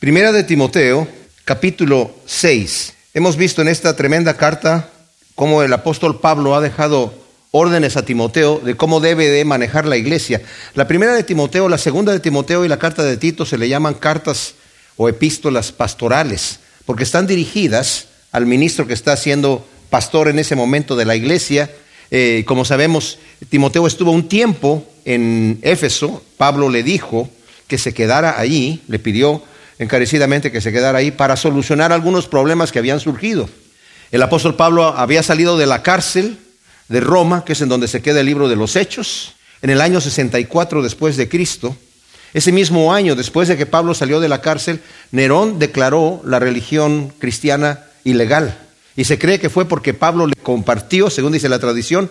Primera de Timoteo, capítulo 6. Hemos visto en esta tremenda carta cómo el apóstol Pablo ha dejado órdenes a Timoteo de cómo debe de manejar la iglesia. La primera de Timoteo, la segunda de Timoteo y la carta de Tito se le llaman cartas o epístolas pastorales, porque están dirigidas al ministro que está siendo pastor en ese momento de la iglesia. Eh, como sabemos, Timoteo estuvo un tiempo en Éfeso, Pablo le dijo que se quedara allí, le pidió encarecidamente que se quedara ahí para solucionar algunos problemas que habían surgido. El apóstol Pablo había salido de la cárcel de Roma, que es en donde se queda el libro de los Hechos, en el año 64 después de Cristo. Ese mismo año, después de que Pablo salió de la cárcel, Nerón declaró la religión cristiana ilegal. Y se cree que fue porque Pablo le compartió, según dice la tradición,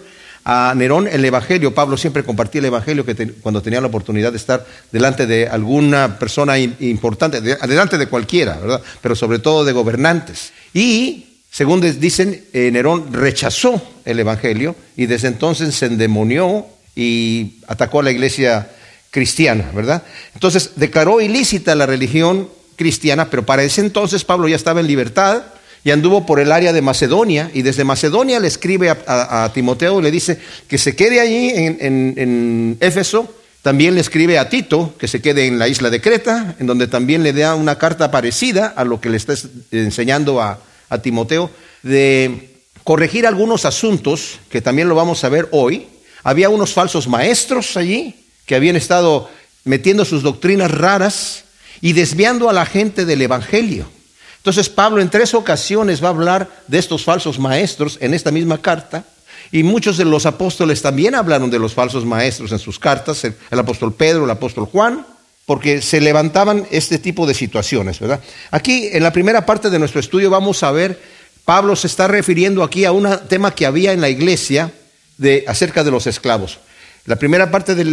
a Nerón el Evangelio. Pablo siempre compartía el Evangelio que cuando tenía la oportunidad de estar delante de alguna persona importante, delante de cualquiera, ¿verdad? Pero sobre todo de gobernantes. Y, según dicen, eh, Nerón rechazó el Evangelio y desde entonces se endemonió y atacó a la iglesia cristiana, ¿verdad? Entonces declaró ilícita la religión cristiana, pero para ese entonces Pablo ya estaba en libertad y anduvo por el área de Macedonia y desde Macedonia le escribe a, Timoteo y le dice que se quede allí en, Éfeso. También le escribe a Tito que se quede en la isla de Creta, en donde también le da una carta parecida a lo que le está enseñando a, a Timoteo, de corregir algunos asuntos, que también lo vamos a ver hoy. Había unos falsos maestros allí que habían estado metiendo sus doctrinas raras y desviando a la gente del Evangelio. Entonces Pablo en tres ocasiones va a hablar de estos falsos maestros en esta misma carta. Y muchos de los apóstoles también hablaron de los falsos maestros en sus cartas, el, apóstol Pedro, el apóstol Juan, porque se levantaban este tipo de situaciones, ¿verdad? Aquí en la primera parte de nuestro estudio vamos a ver, Pablo se está refiriendo aquí a un tema que había en la iglesia de, acerca de los esclavos. La primera parte de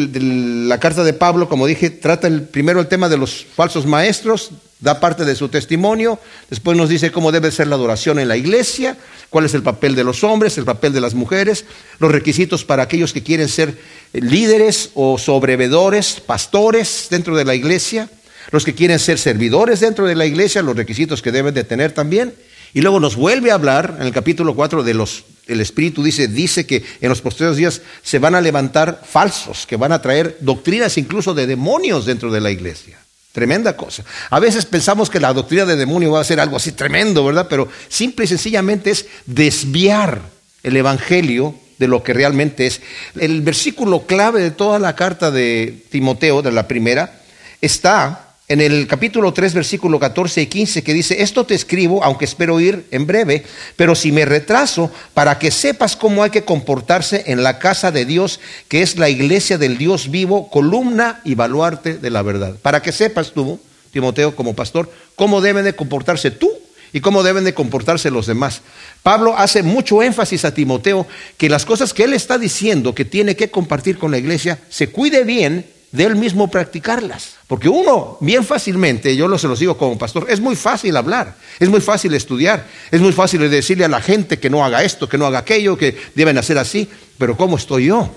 la carta de Pablo, como dije, trata primero el tema de los falsos maestros, da parte de su testimonio, después nos dice cómo debe ser la adoración en la iglesia, cuál es el papel de los hombres, el papel de las mujeres, los requisitos para aquellos que quieren ser líderes o sobrevedores, pastores dentro de la iglesia, los que quieren ser servidores dentro de la iglesia, los requisitos que deben de tener también. Y luego nos vuelve a hablar en el capítulo 4 de los el Espíritu dice, dice que en los posteriores días se van a levantar falsos, que van a traer doctrinas incluso de demonios dentro de la iglesia. Tremenda cosa. A veces pensamos que la doctrina de demonio va a ser algo así tremendo, ¿verdad? Pero simple y sencillamente es desviar el Evangelio de lo que realmente es. El versículo clave de toda la carta de Timoteo, de la primera, está en el capítulo 3, versículo 14 y 15, que dice, esto te escribo, aunque espero ir en breve, pero si me retraso, para que sepas cómo hay que comportarse en la casa de Dios, que es la iglesia del Dios vivo, columna y baluarte de la verdad. Para que sepas tú, Timoteo, como pastor, cómo deben de comportarse tú y cómo deben de comportarse los demás. Pablo hace mucho énfasis a Timoteo que las cosas que él está diciendo que tiene que compartir con la iglesia, se cuide bien de él mismo practicarlas. Porque uno, bien fácilmente, yo lo se los digo como pastor, es muy fácil hablar, es muy fácil estudiar, es muy fácil decirle a la gente que no haga esto, que no haga aquello, que deben hacer así, pero ¿cómo estoy yo?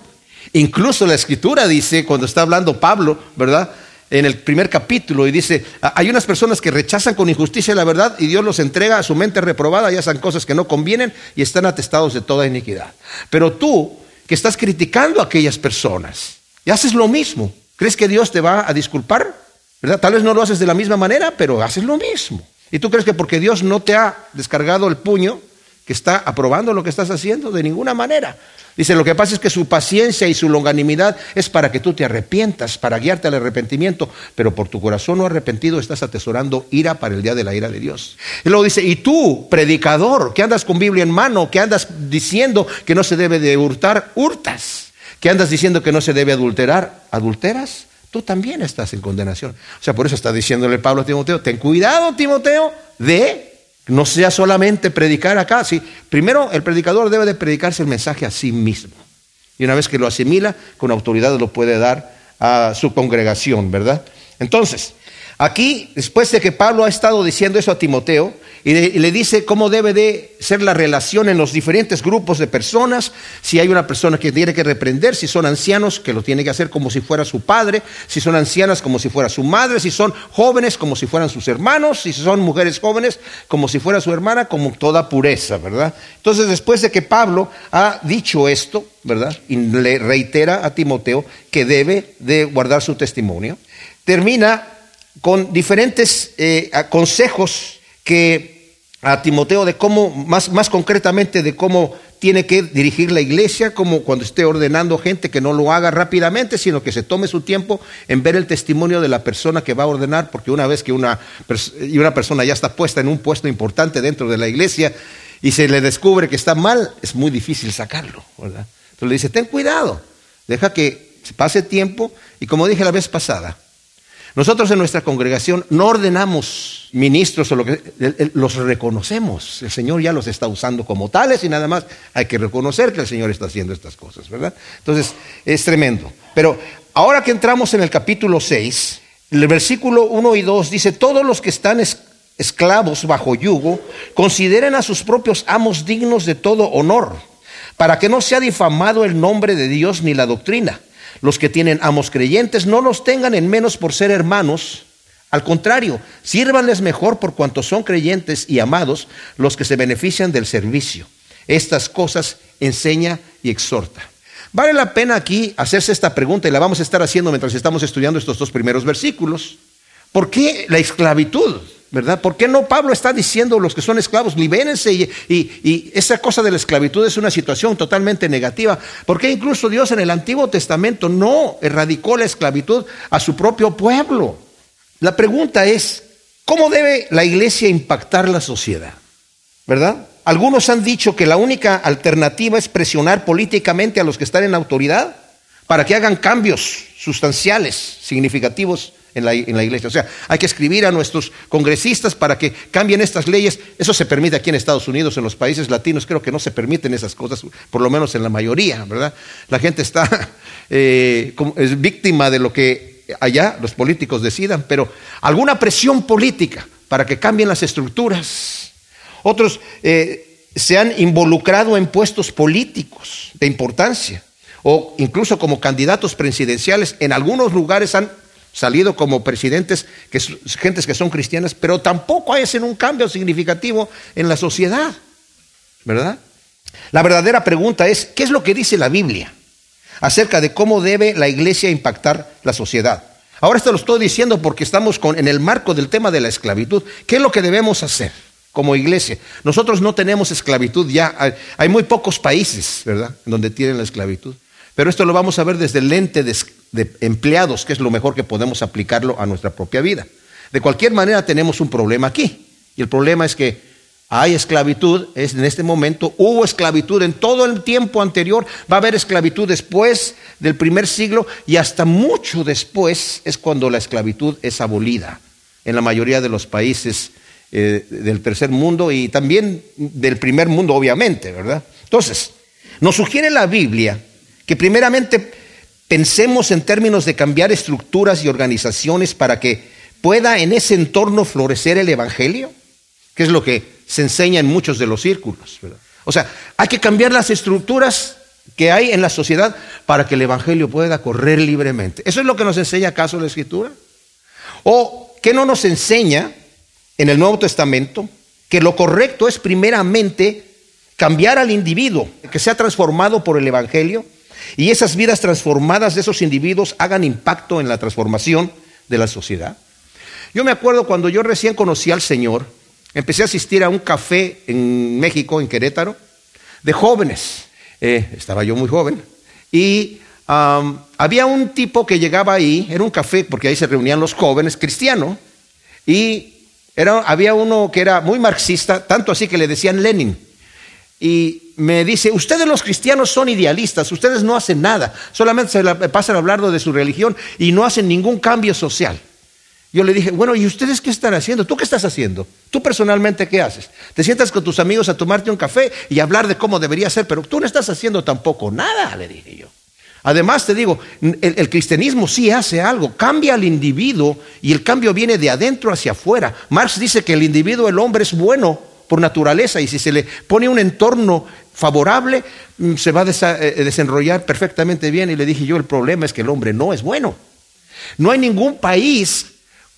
Incluso la escritura dice, cuando está hablando Pablo, ¿verdad? En el primer capítulo y dice, hay unas personas que rechazan con injusticia la verdad y Dios los entrega a su mente reprobada y hacen cosas que no convienen y están atestados de toda iniquidad. Pero tú, que estás criticando a aquellas personas, y haces lo mismo, ¿Crees que Dios te va a disculpar? ¿Verdad? Tal vez no lo haces de la misma manera, pero haces lo mismo. ¿Y tú crees que porque Dios no te ha descargado el puño, que está aprobando lo que estás haciendo? De ninguna manera. Dice, lo que pasa es que su paciencia y su longanimidad es para que tú te arrepientas, para guiarte al arrepentimiento, pero por tu corazón no arrepentido estás atesorando ira para el día de la ira de Dios. Y luego dice, y tú, predicador, que andas con Biblia en mano, que andas diciendo que no se debe de hurtar, hurtas que andas diciendo que no se debe adulterar, adulteras, tú también estás en condenación. O sea, por eso está diciéndole Pablo a Timoteo, ten cuidado, Timoteo, de no sea solamente predicar acá. Sí, primero el predicador debe de predicarse el mensaje a sí mismo. Y una vez que lo asimila, con autoridad lo puede dar a su congregación, ¿verdad? Entonces, aquí, después de que Pablo ha estado diciendo eso a Timoteo, y, le dice cómo debe de ser la relación en los diferentes grupos de personas, si hay una persona que tiene que reprender, si son ancianos, que lo tiene que hacer como si fuera su padre, si son ancianas como si fuera su madre, si son jóvenes como si fueran sus hermanos, si son mujeres jóvenes como si fuera su hermana, como toda pureza, ¿verdad? Entonces, después de que Pablo ha dicho esto, ¿verdad? Y le reitera a Timoteo que debe de guardar su testimonio, termina con diferentes eh, consejos que a Timoteo de cómo, más, más concretamente de cómo tiene que dirigir la iglesia, como cuando esté ordenando gente que no lo haga rápidamente, sino que se tome su tiempo en ver el testimonio de la persona que va a ordenar, porque una vez que una, una persona ya está puesta en un puesto importante dentro de la iglesia y se le descubre que está mal, es muy difícil sacarlo. Entonces le dice, ten cuidado, deja que pase tiempo y como dije la vez pasada, nosotros en nuestra congregación no ordenamos ministros o lo que los reconocemos. El Señor ya los está usando como tales y nada más hay que reconocer que el Señor está haciendo estas cosas, ¿verdad? Entonces, es tremendo. Pero ahora que entramos en el capítulo 6, el versículo 1 y 2 dice, todos los que están esclavos bajo yugo, consideren a sus propios amos dignos de todo honor, para que no sea difamado el nombre de Dios ni la doctrina los que tienen amos creyentes no los tengan en menos por ser hermanos. Al contrario, sírvanles mejor por cuanto son creyentes y amados los que se benefician del servicio. Estas cosas enseña y exhorta. Vale la pena aquí hacerse esta pregunta y la vamos a estar haciendo mientras estamos estudiando estos dos primeros versículos. ¿Por qué la esclavitud? ¿Verdad? ¿Por qué no Pablo está diciendo los que son esclavos, libérense? Y, y, esa cosa de la esclavitud es una situación totalmente negativa. ¿Por qué incluso Dios en el Antiguo Testamento no erradicó la esclavitud a su propio pueblo? La pregunta es, ¿cómo debe la iglesia impactar la sociedad? ¿Verdad? Algunos han dicho que la única alternativa es presionar políticamente a los que están en autoridad para que hagan cambios sustanciales, significativos en la, iglesia. O sea, hay que escribir a nuestros congresistas para que cambien estas leyes. Eso se permite aquí en Estados Unidos, en los países latinos, creo que no se permiten esas cosas, por lo menos en la mayoría, ¿verdad? La gente está eh, es víctima de lo que allá los políticos decidan, pero alguna presión política para que cambien las estructuras. Otros eh, se han involucrado en puestos políticos de importancia o incluso como candidatos presidenciales. En algunos lugares han salido como presidentes, que, gentes que son cristianas, pero tampoco hacen un cambio significativo en la sociedad, ¿verdad? La verdadera pregunta es, ¿qué es lo que dice la Biblia acerca de cómo debe la iglesia impactar la sociedad? Ahora esto lo estoy diciendo porque estamos en el marco del tema de la esclavitud. ¿Qué es lo que debemos hacer como iglesia? Nosotros no tenemos esclavitud ya. Hay, hay muy pocos países, ¿verdad?, donde tienen la esclavitud. Pero esto lo vamos a ver desde el lente de, empleados, que es lo mejor que podemos aplicarlo a nuestra propia vida. De cualquier manera tenemos un problema aquí. Y el problema es que hay esclavitud es en este momento, hubo esclavitud en todo el tiempo anterior, va a haber esclavitud después del primer siglo y hasta mucho después es cuando la esclavitud es abolida en la mayoría de los países eh, del tercer mundo y también del primer mundo, obviamente, ¿verdad? Entonces, nos sugiere la Biblia que primeramente pensemos en términos de cambiar estructuras y organizaciones para que pueda en ese entorno florecer el Evangelio, que es lo que se enseña en muchos de los círculos. O sea, hay que cambiar las estructuras que hay en la sociedad para que el Evangelio pueda correr libremente. ¿Eso es lo que nos enseña acaso la Escritura? ¿O qué no nos enseña en el Nuevo Testamento? Que lo correcto es primeramente cambiar al individuo, que sea transformado por el Evangelio, y esas vidas transformadas de esos individuos hagan impacto en la transformación de la sociedad. Yo me acuerdo cuando yo recién conocí al Señor, empecé a asistir a un café en México, en Querétaro, de jóvenes. Eh, estaba yo muy joven. Y había un tipo que llegaba ahí, era un café, porque ahí se reunían los jóvenes, cristiano, y era, había uno que era muy marxista, tanto así que le decían Lenin y me dice, ustedes los cristianos son idealistas, ustedes no hacen nada, solamente se pasan hablando de su religión y no hacen ningún cambio social. Yo le dije, bueno, ¿y ustedes qué están haciendo? ¿Tú qué estás haciendo? ¿Tú personalmente qué haces? Te sientas con tus amigos a tomarte un café y hablar de cómo debería ser, pero tú no estás haciendo tampoco nada, le dije yo. Además, te digo, el, cristianismo sí hace algo, cambia al individuo y el cambio viene de adentro hacia afuera. Marx dice que el individuo, el hombre, es bueno por naturaleza y si se le pone un entorno favorable, mm, se va a eh, desenrollar perfectamente bien. Y le dije yo, el problema es que el hombre no es bueno. No hay ningún país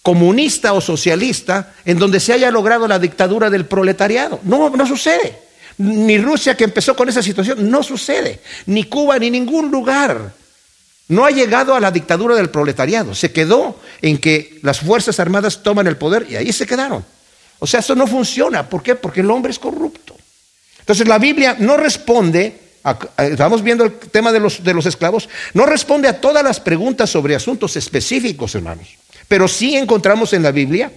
comunista o socialista en donde se haya logrado la dictadura del proletariado. No, no sucede. Ni Rusia que empezó con esa situación, no sucede. Ni Cuba, ni ningún lugar. No ha llegado a la dictadura del proletariado. Se quedó en que las Fuerzas Armadas toman el poder y ahí se quedaron. O sea, eso no funciona. ¿Por qué? Porque el hombre es corrupto. Entonces la Biblia no responde, estamos viendo el tema de los, de los esclavos, no responde a todas las preguntas sobre asuntos específicos, hermanos. Pero sí encontramos en la Biblia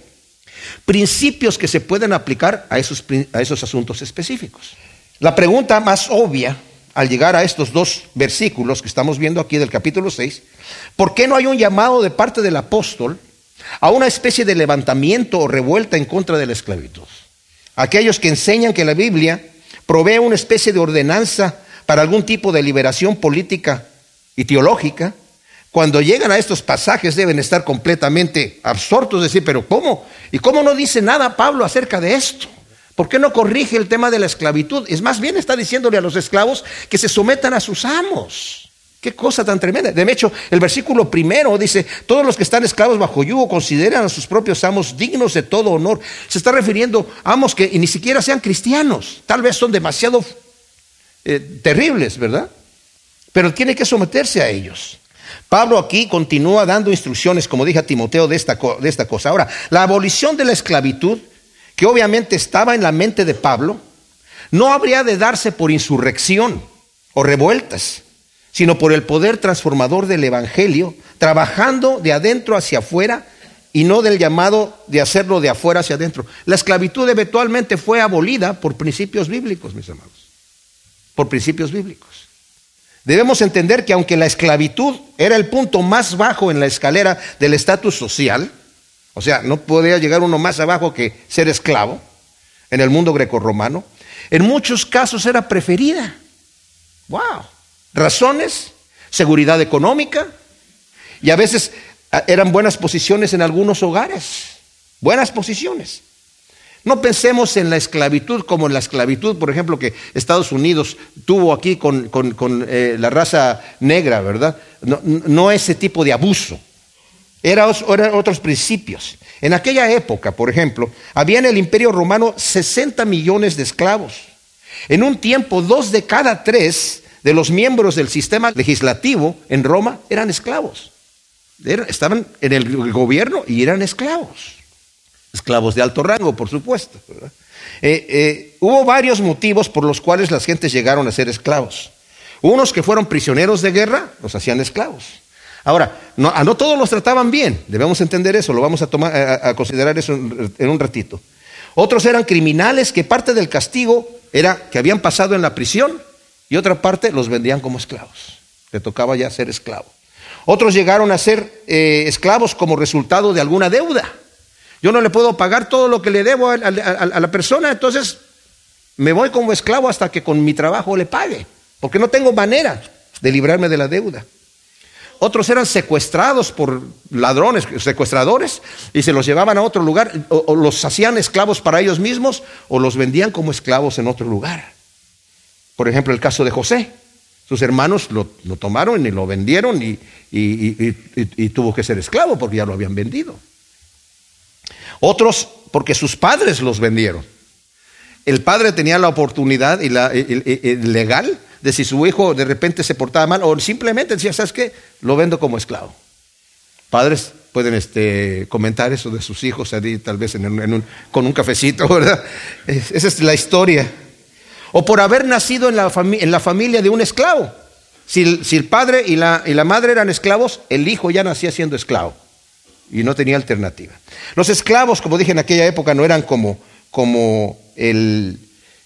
principios que se pueden aplicar a esos, a esos asuntos específicos. La pregunta más obvia al llegar a estos dos versículos que estamos viendo aquí del capítulo 6, ¿por qué no hay un llamado de parte del apóstol a una especie de levantamiento o revuelta en contra de la esclavitud. Aquellos que enseñan que la Biblia provee una especie de ordenanza para algún tipo de liberación política y teológica, cuando llegan a estos pasajes deben estar completamente absortos, decir, pero ¿cómo? ¿Y cómo no dice nada Pablo acerca de esto? ¿Por qué no corrige el tema de la esclavitud? Es más bien está diciéndole a los esclavos que se sometan a sus amos. Qué cosa tan tremenda. De hecho, el versículo primero dice, todos los que están esclavos bajo yugo consideran a sus propios amos dignos de todo honor. Se está refiriendo a amos que ni siquiera sean cristianos. Tal vez son demasiado eh, terribles, ¿verdad? Pero tiene que someterse a ellos. Pablo aquí continúa dando instrucciones, como dije a Timoteo, de esta, de esta cosa. Ahora, la abolición de la esclavitud, que obviamente estaba en la mente de Pablo, no habría de darse por insurrección o revueltas sino por el poder transformador del Evangelio, trabajando de adentro hacia afuera y no del llamado de hacerlo de afuera hacia adentro. La esclavitud eventualmente fue abolida por principios bíblicos, mis hermanos, por principios bíblicos. Debemos entender que aunque la esclavitud era el punto más bajo en la escalera del estatus social, o sea, no podía llegar uno más abajo que ser esclavo en el mundo grecorromano, en muchos casos era preferida. ¡Wow! Razones, seguridad económica, y a veces ah, eran buenas posiciones en algunos hogares, buenas posiciones. No pensemos en la esclavitud como en la esclavitud, por ejemplo, que Estados Unidos tuvo aquí con, eh, la raza negra, ¿verdad? No, ese tipo de abuso. Eran era otros principios. En aquella época, por ejemplo, había en el Imperio Romano 60 millones de esclavos. En un tiempo, dos de cada tres de los miembros del sistema legislativo en Roma eran esclavos. estaban en el gobierno y eran esclavos. Esclavos de alto rango, por supuesto. Eh, eh, hubo varios motivos por los cuales las gentes llegaron a ser esclavos. Unos que fueron prisioneros de guerra, los hacían esclavos. Ahora, no, a no todos los trataban bien, debemos entender eso, lo vamos a, tomar, a considerar eso en un ratito. Otros eran criminales que parte del castigo era que habían pasado en la prisión y otra parte los vendían como esclavos. Le tocaba ya ser esclavo. Otros llegaron a ser eh, esclavos como resultado de alguna deuda. Yo no le puedo pagar todo lo que le debo a, la persona, entonces me voy como esclavo hasta que con mi trabajo le pague, porque no tengo manera de librarme de la deuda. Otros eran secuestrados por ladrones, secuestradores, y se los llevaban a otro lugar, o los hacían esclavos para ellos mismos, o los vendían como esclavos en otro lugar. Por ejemplo, el caso de José. Sus hermanos lo, tomaron y lo vendieron y, tuvo que ser esclavo porque ya lo habían vendido. Otros porque sus padres los vendieron. El padre tenía la oportunidad y la, legal de si su hijo de repente se portaba mal o simplemente decía, ¿sabes qué? Lo vendo como esclavo. Padres pueden este, comentar eso de sus hijos, tal vez con un cafecito, ¿verdad? Esa es la historia o por haber nacido en la, familia de un esclavo. Si, el padre y la, madre eran esclavos, el hijo ya nacía siendo esclavo y no tenía alternativa. Los esclavos, como dije en aquella época, no eran como, el,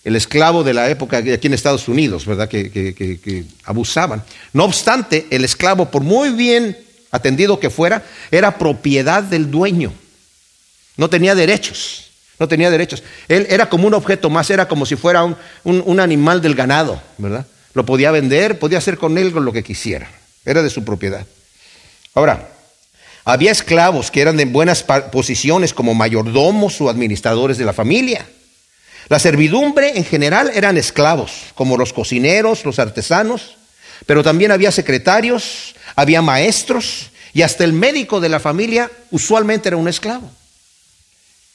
esclavo de la época aquí en Estados Unidos, ¿verdad? que, abusaban. No obstante, el esclavo, por muy bien atendido que fuera, era propiedad del dueño. No tenía derechos. No tenía derechos. Él era como un objeto más, era como si fuera un, animal del ganado, ¿verdad? Lo podía vender, podía hacer con él lo que quisiera. era de su propiedad. Ahora, había esclavos que eran de buenas posiciones como mayordomos o administradores de la familia. La servidumbre en general eran esclavos, como los cocineros, los artesanos, pero también había secretarios, había maestros y hasta el médico de la familia usualmente era un esclavo.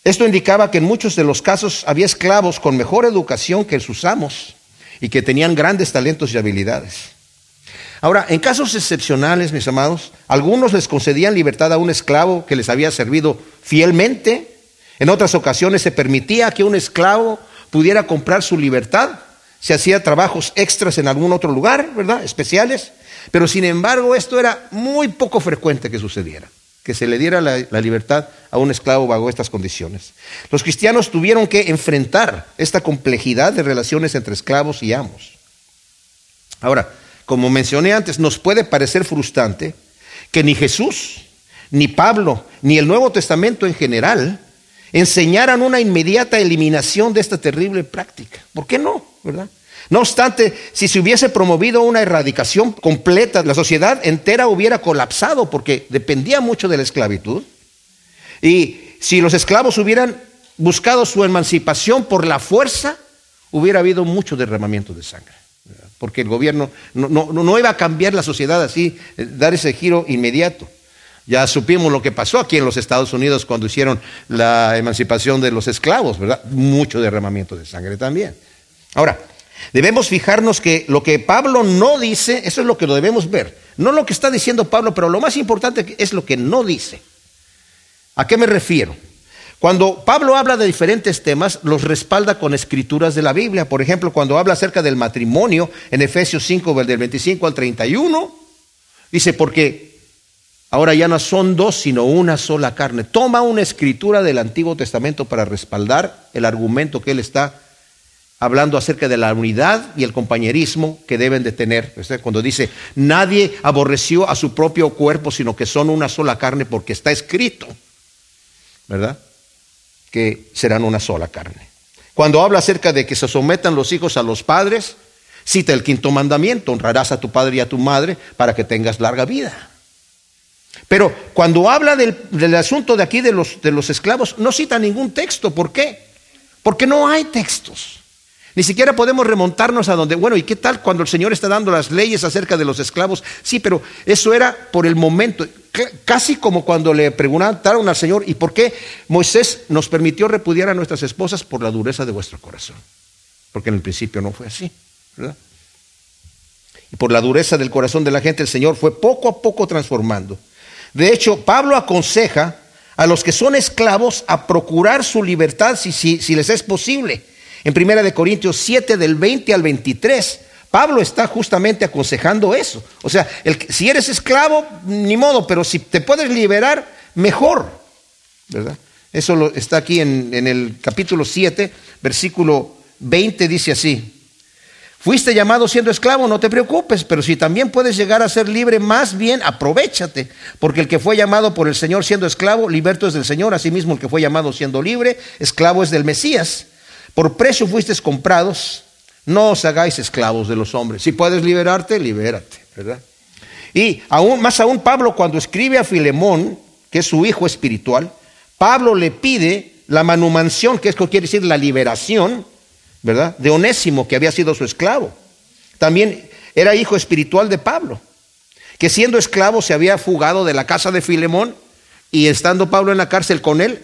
Esto indicaba que en muchos de los casos había esclavos con mejor educación que sus amos y que tenían grandes talentos y habilidades. Ahora, en casos excepcionales, mis amados, algunos les concedían libertad a un esclavo que les había servido fielmente. En otras ocasiones se permitía que un esclavo pudiera comprar su libertad. Se hacía trabajos extras en algún otro lugar, ¿verdad? Especiales. Pero sin embargo, esto era muy poco frecuente que sucediera que se le diera la, libertad a un esclavo bajo estas condiciones. Los cristianos tuvieron que enfrentar esta complejidad de relaciones entre esclavos y amos. Ahora, como mencioné antes, nos puede parecer frustrante que ni Jesús, ni Pablo, ni el Nuevo Testamento en general enseñaran una inmediata eliminación de esta terrible práctica. ¿Por qué no? ¿Verdad? No obstante, si se hubiese promovido una erradicación completa, la sociedad entera hubiera colapsado porque dependía mucho de la esclavitud. Y si los esclavos hubieran buscado su emancipación por la fuerza, hubiera habido mucho derramamiento de sangre. Porque el gobierno no, iba a cambiar la sociedad así, eh, dar ese giro inmediato. Ya supimos lo que pasó aquí en los Estados Unidos cuando hicieron la emancipación de los esclavos, ¿verdad? Mucho derramamiento de sangre también. Ahora, Debemos fijarnos que lo que Pablo no dice, eso es lo que lo debemos ver. No lo que está diciendo Pablo, pero lo más importante es lo que no dice. ¿A qué me refiero? Cuando Pablo habla de diferentes temas, los respalda con escrituras de la Biblia. Por ejemplo, cuando habla acerca del matrimonio, en Efesios 5, del 25 al 31, dice, porque ahora ya no son dos, sino una sola carne. Toma una escritura del Antiguo Testamento para respaldar el argumento que él está hablando acerca de la unidad y el compañerismo que deben de tener. Cuando dice, nadie aborreció a su propio cuerpo, sino que son una sola carne, porque está escrito, ¿verdad? Que serán una sola carne. Cuando habla acerca de que se sometan los hijos a los padres, cita el quinto mandamiento, honrarás a tu padre y a tu madre para que tengas larga vida. Pero cuando habla del, asunto de aquí de los, de los esclavos, no cita ningún texto. ¿Por qué? Porque no hay textos. Ni siquiera podemos remontarnos a donde, bueno, ¿y qué tal cuando el Señor está dando las leyes acerca de los esclavos? Sí, pero eso era por el momento, casi como cuando le preguntaron al Señor, ¿y por qué Moisés nos permitió repudiar a nuestras esposas por la dureza de vuestro corazón? Porque en el principio no fue así, ¿verdad? Y por la dureza del corazón de la gente, el Señor fue poco a poco transformando. De hecho, Pablo aconseja a los que son esclavos a procurar su libertad si, si les es posible en Primera de Corintios 7 del 20 al 23, Pablo está justamente aconsejando eso. O sea, si eres esclavo, ni modo, pero si te puedes liberar, mejor. ¿Verdad? Eso está aquí en, en el capítulo 7, versículo 20, dice así. Fuiste llamado siendo esclavo, no te preocupes, pero si también puedes llegar a ser libre, más bien aprovechate, porque el que fue llamado por el Señor siendo esclavo, liberto es del Señor, asimismo el que fue llamado siendo libre, esclavo es del Mesías. Por precio fuisteis comprados, no os hagáis esclavos de los hombres. Si puedes liberarte, libérate, ¿verdad? Y aún, más aún Pablo cuando escribe a Filemón, que es su hijo espiritual, Pablo le pide la manumanción, que es que quiere decir la liberación, ¿verdad? De Onésimo, que había sido su esclavo. También era hijo espiritual de Pablo, que siendo esclavo se había fugado de la casa de Filemón y estando Pablo en la cárcel con él,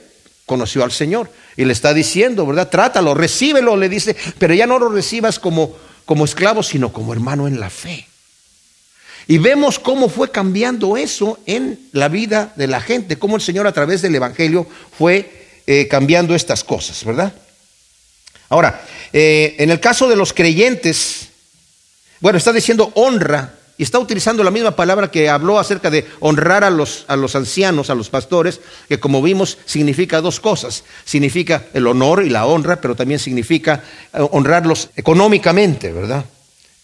conoció al Señor. Y le está diciendo, ¿verdad? Trátalo, recíbelo, le dice, pero ya no lo recibas como, como esclavo, sino como hermano en la fe. Y vemos cómo fue cambiando eso en la vida de la gente, cómo el Señor a través del Evangelio fue eh, cambiando estas cosas, ¿verdad? Ahora, eh, en el caso de los creyentes, bueno, está diciendo honra y está utilizando la misma palabra que habló acerca de honrar a los, a los ancianos, a los pastores, que como vimos significa dos cosas. Significa el honor y la honra, pero también significa eh, honrarlos económicamente, ¿verdad?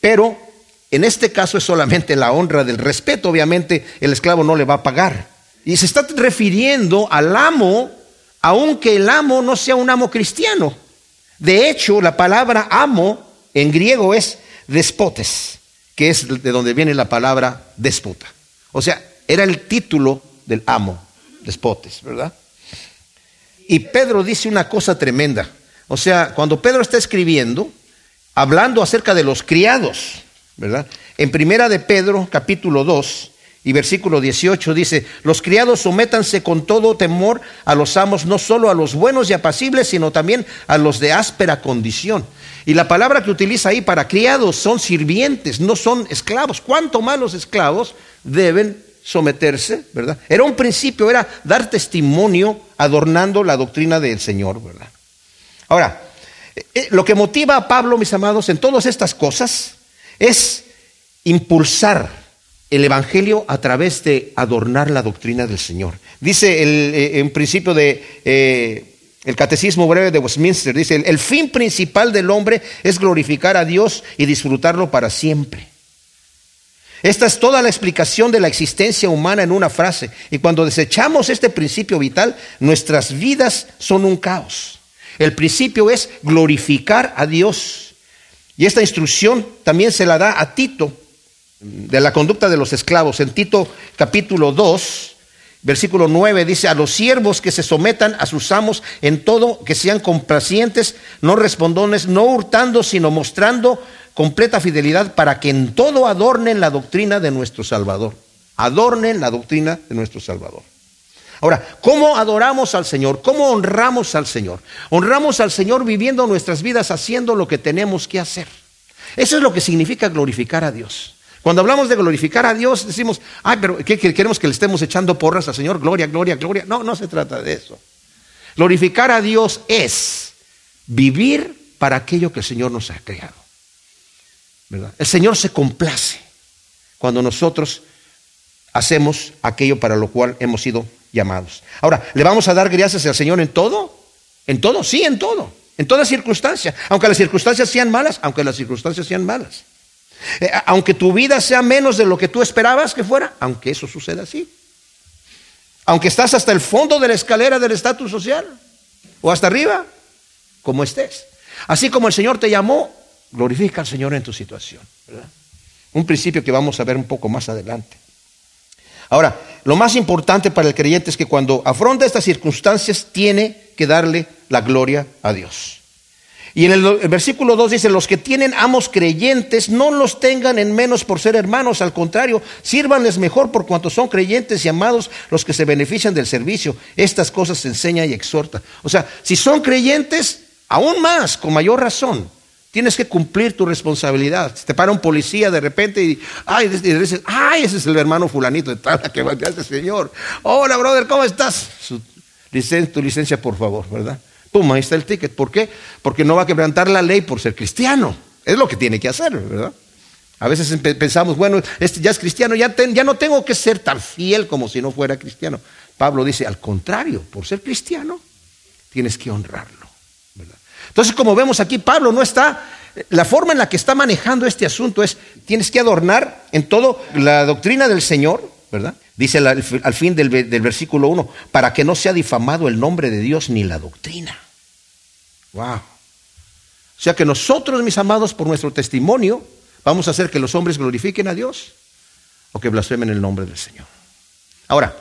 Pero en este caso es solamente la honra del respeto, obviamente el esclavo no le va a pagar. Y se está refiriendo al amo, aunque el amo no sea un amo cristiano. De hecho, la palabra amo en griego es despotes que es de donde viene la palabra déspota. O sea, era el título del amo, despotes, ¿verdad? Y Pedro dice una cosa tremenda. O sea, cuando Pedro está escribiendo, hablando acerca de los criados, ¿verdad? En primera de Pedro, capítulo 2 y versículo 18 dice, los criados sométanse con todo temor a los amos, no solo a los buenos y apacibles, sino también a los de áspera condición. Y la palabra que utiliza ahí para criados son sirvientes, no son esclavos. ¿Cuánto más los esclavos deben someterse, verdad? Era un principio, era dar testimonio adornando la doctrina del Señor, ¿verdad? Ahora, eh, eh, lo que motiva a Pablo, mis amados, en todas estas cosas es impulsar el Evangelio a través de adornar la doctrina del Señor. Dice el, eh, en principio de el Catecismo Breve de Westminster, dice, el fin principal del hombre es glorificar a Dios y disfrutarlo para siempre. Esta es toda la explicación de la existencia humana en una frase. Y cuando desechamos este principio vital, nuestras vidas son un caos. El principio es glorificar a Dios. Y esta instrucción también se la da a Tito de la conducta de los esclavos. En Tito capítulo 2, versículo 9 dice, a los siervos que se sometan a sus amos en todo, que sean complacientes, no respondones, no hurtando, sino mostrando completa fidelidad para que en todo adornen la doctrina de nuestro Salvador. Adornen la doctrina de nuestro Salvador. Ahora, ¿cómo adoramos al Señor? ¿Cómo honramos al Señor? Honramos al Señor viviendo nuestras vidas haciendo lo que tenemos que hacer. Eso es lo que significa glorificar a Dios. Cuando hablamos de glorificar a Dios, decimos, ay, pero ¿qué queremos que le estemos echando porras al Señor? Gloria, gloria, gloria. No, no se trata de eso. Glorificar a Dios es vivir para aquello que el Señor nos ha creado. El Señor se complace cuando nosotros hacemos aquello para lo cual hemos sido llamados. Ahora, ¿le vamos a dar gracias al Señor en todo? ¿En todo? Sí, en todo. En toda circunstancia. Aunque las circunstancias sean malas, aunque las circunstancias sean malas. Eh, aunque tu vida sea menos de lo que tú esperabas que fuera, aunque eso suceda así. Aunque estás hasta el fondo de la escalera del estatus social, o hasta arriba, como estés. Así como el Señor te llamó Glorifica al Señor en tu situación. Un principio que vamos a ver un poco más adelante. Ahora, lo más importante para el creyente es que cuando afronta estas circunstancias tiene que darle la gloria a Dios. Y en el, versículo 2 dice, los que tienen amos creyentes no los tengan en menos por ser hermanos, al contrario, sírvanles mejor por cuanto son creyentes y amados los que se benefician del servicio. Estas cosas se enseña y exhorta. O sea, si son creyentes, aún más, con mayor razón, Tienes que cumplir tu responsabilidad. te para un policía de repente y, ay, dices, ay, ese es el hermano fulanito de tal que va este señor. Hola, brother, ¿cómo estás? tu licencia, por favor, ¿verdad? Pum, ahí está el ticket. ¿Por qué? Porque no va a quebrantar la ley por ser cristiano. Es lo que tiene que hacer, ¿verdad? A veces pensamos, bueno, este ya es cristiano, ya, no tengo que ser tan fiel como si no fuera cristiano. Pablo dice, al contrario, por ser cristiano, tienes que honrarlo. Entonces, como vemos aquí, Pablo no está, la forma en la que está manejando este asunto es, tienes que adornar en todo la doctrina del Señor, ¿verdad? Dice al, fin del, del versículo 1, para que no sea difamado el nombre de Dios ni la doctrina. Wow. O sea que nosotros, mis amados, por nuestro testimonio, vamos a hacer que los hombres glorifiquen a Dios o que blasfemen el nombre del Señor. Ahora,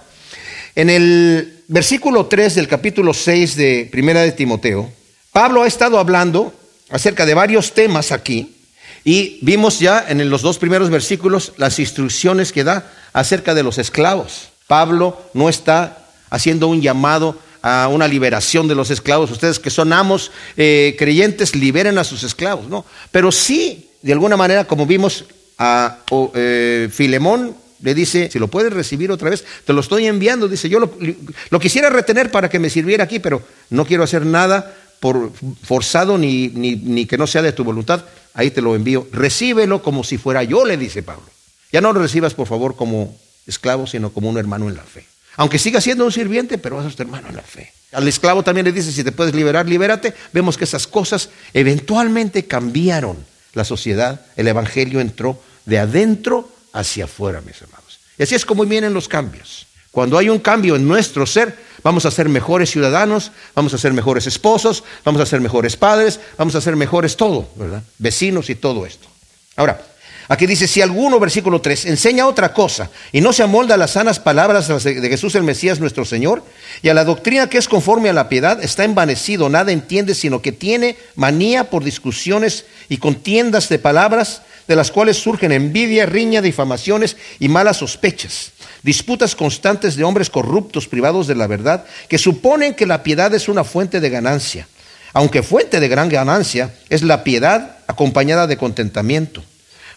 en el versículo 3 del capítulo 6 de Primera de Timoteo, Pablo ha estado hablando acerca de varios temas aquí y vimos ya en los dos primeros versículos las instrucciones que da acerca de los esclavos. Pablo no está haciendo un llamado a una liberación de los esclavos. Ustedes que son amos eh, creyentes, liberen a sus esclavos, ¿no? Pero sí, de alguna manera, como vimos a eh, Filemón, le dice, si lo puedes recibir otra vez, te lo estoy enviando. Dice, yo lo quisiera retener para que me sirviera aquí, pero no quiero hacer nada por forzado ni, ni, que no sea de tu voluntad, ahí te lo envío. Recíbelo como si fuera yo, le dice Pablo. Ya no lo recibas, por favor, como esclavo, sino como un hermano en la fe. Aunque siga siendo un sirviente, pero vas a ser hermano en la fe. Al esclavo también le dice, si te puedes liberar, libérate. Vemos que esas cosas eventualmente cambiaron la sociedad. El Evangelio entró de adentro hacia afuera, mis hermanos. Y así es como vienen los cambios. Cuando hay un cambio en nuestro ser, vamos a ser mejores ciudadanos, vamos a ser mejores esposos, vamos a ser mejores padres, vamos a ser mejores todo, ¿verdad? Vecinos y todo esto. Ahora, Aquí dice, si alguno, versículo 3, enseña otra cosa y no se amolda a las sanas palabras de Jesús el Mesías nuestro Señor y a la doctrina que es conforme a la piedad, está envanecido, nada entiende, sino que tiene manía por discusiones y contiendas de palabras, de las cuales surgen envidia, riña, difamaciones y malas sospechas. Disputas constantes de hombres corruptos, privados de la verdad, que suponen que la piedad es una fuente de ganancia. Aunque fuente de gran ganancia, es la piedad acompañada de contentamiento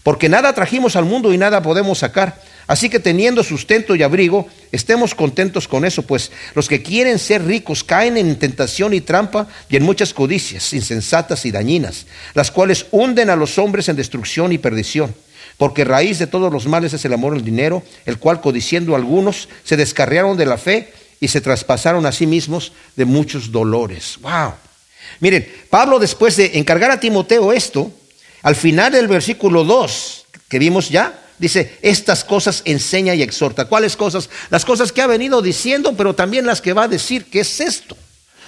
porque nada trajimos al mundo y nada podemos sacar. Así que teniendo sustento y abrigo, estemos contentos con eso, pues los que quieren ser ricos caen en tentación y trampa y en muchas codicias insensatas y dañinas, las cuales hunden a los hombres en destrucción y perdición. Porque raíz de todos los males es el amor al dinero, el cual codiciendo algunos se descarriaron de la fe y se traspasaron a sí mismos de muchos dolores. Wow. Miren, Pablo después de encargar a Timoteo esto, al final del versículo 2, que vimos ya, dice, estas cosas enseña y exhorta. ¿Cuáles cosas? Las cosas que ha venido diciendo, pero también las que va a decir, ¿qué es esto?